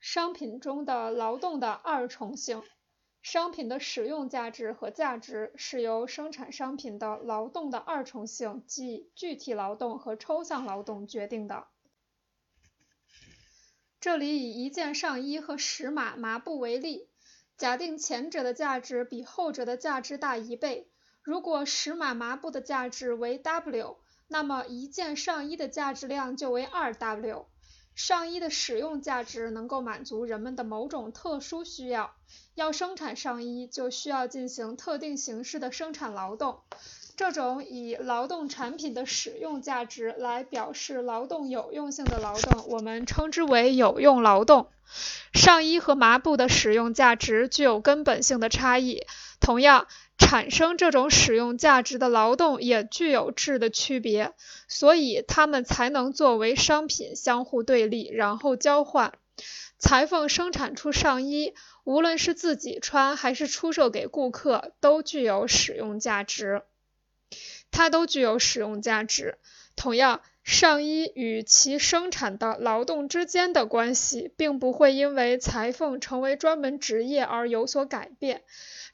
商品中的劳动的二重性。商品的使用价值和价值是由生产商品的劳动的二重性，即具体劳动和抽象劳动决定的。这里以一件上衣和十码麻布为例，假定前者的价值比后者的价值大一倍。如果十码麻布的价值为 W，那么一件上衣的价值量就为 2W。上衣的使用价值能够满足人们的某种特殊需要。要生产上衣，就需要进行特定形式的生产劳动。这种以劳动产品的使用价值来表示劳动有用性的劳动，我们称之为有用劳动。上衣和麻布的使用价值具有根本性的差异。同样，产生这种使用价值的劳动也具有质的区别，所以它们才能作为商品相互对立，然后交换。裁缝生产出上衣，无论是自己穿还是出售给顾客，都具有使用价值。它都具有使用价值。同样，上衣与其生产的劳动之间的关系，并不会因为裁缝成为专门职业而有所改变。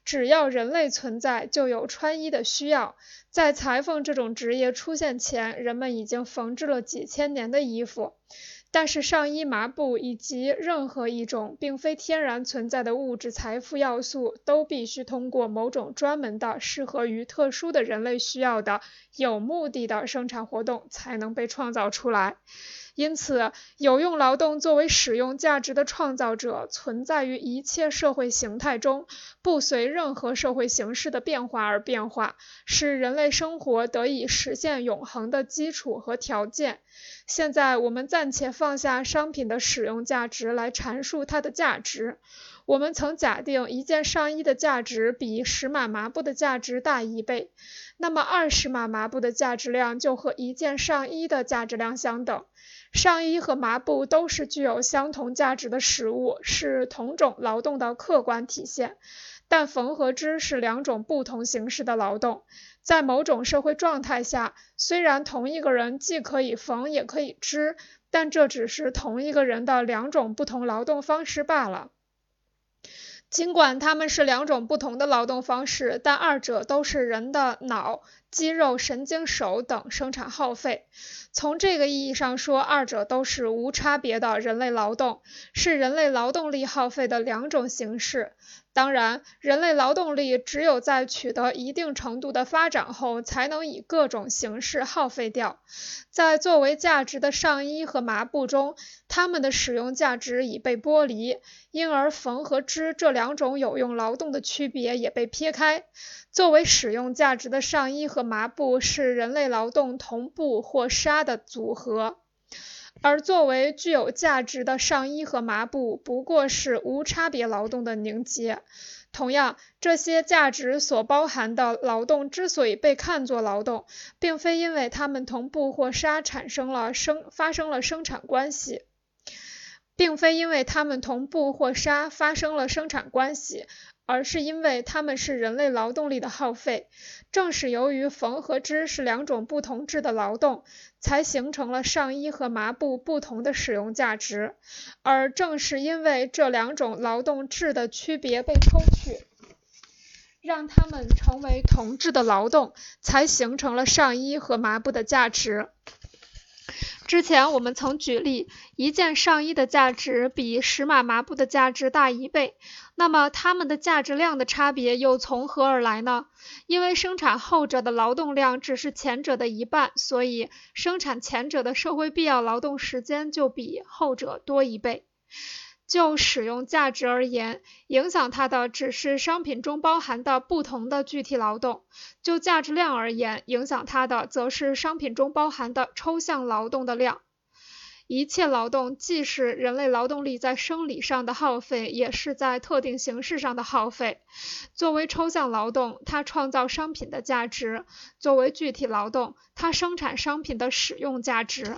只要人类存在，就有穿衣的需要。在裁缝这种职业出现前，人们已经缝制了几千年的衣服。但是，上衣、麻布以及任何一种并非天然存在的物质财富要素，都必须通过某种专门的、适合于特殊的人类需要的、有目的的生产活动才能被创造出来。因此，有用劳动作为使用价值的创造者，存在于一切社会形态中，不随任何社会形式的变化而变化，是人类生活得以实现永恒的基础和条件。现在，我们暂且放下商品的使用价值来阐述它的价值。我们曾假定一件上衣的价值比十码麻布的价值大一倍，那么二十码麻布的价值量就和一件上衣的价值量相等。上衣和麻布都是具有相同价值的实物，是同种劳动的客观体现。但缝和织是两种不同形式的劳动。在某种社会状态下，虽然同一个人既可以缝也可以织，但这只是同一个人的两种不同劳动方式罢了。尽管它们是两种不同的劳动方式，但二者都是人的脑、肌肉、神经、手等生产耗费。从这个意义上说，二者都是无差别的人类劳动，是人类劳动力耗费的两种形式。当然，人类劳动力只有在取得一定程度的发展后，才能以各种形式耗费掉。在作为价值的上衣和麻布中，它们的使用价值已被剥离，因而缝和织这两种有用劳动的区别也被撇开。作为使用价值的上衣和麻布是人类劳动同布或纱的组合。而作为具有价值的上衣和麻布，不过是无差别劳动的凝结。同样，这些价值所包含的劳动之所以被看作劳动，并非因为它们同布或纱产生了生发生了生产关系，并非因为它们同布或纱发生了生产关系。而是因为它们是人类劳动力的耗费，正是由于缝和织是两种不同质的劳动，才形成了上衣和麻布不同的使用价值。而正是因为这两种劳动质的区别被抽去，让它们成为同质的劳动，才形成了上衣和麻布的价值。之前我们曾举例，一件上衣的价值比十码麻布的价值大一倍。那么它们的价值量的差别又从何而来呢？因为生产后者的劳动量只是前者的一半，所以生产前者的社会必要劳动时间就比后者多一倍。就使用价值而言，影响它的只是商品中包含的不同的具体劳动；就价值量而言，影响它的则是商品中包含的抽象劳动的量。一切劳动既是人类劳动力在生理上的耗费，也是在特定形式上的耗费。作为抽象劳动，它创造商品的价值；作为具体劳动，它生产商品的使用价值。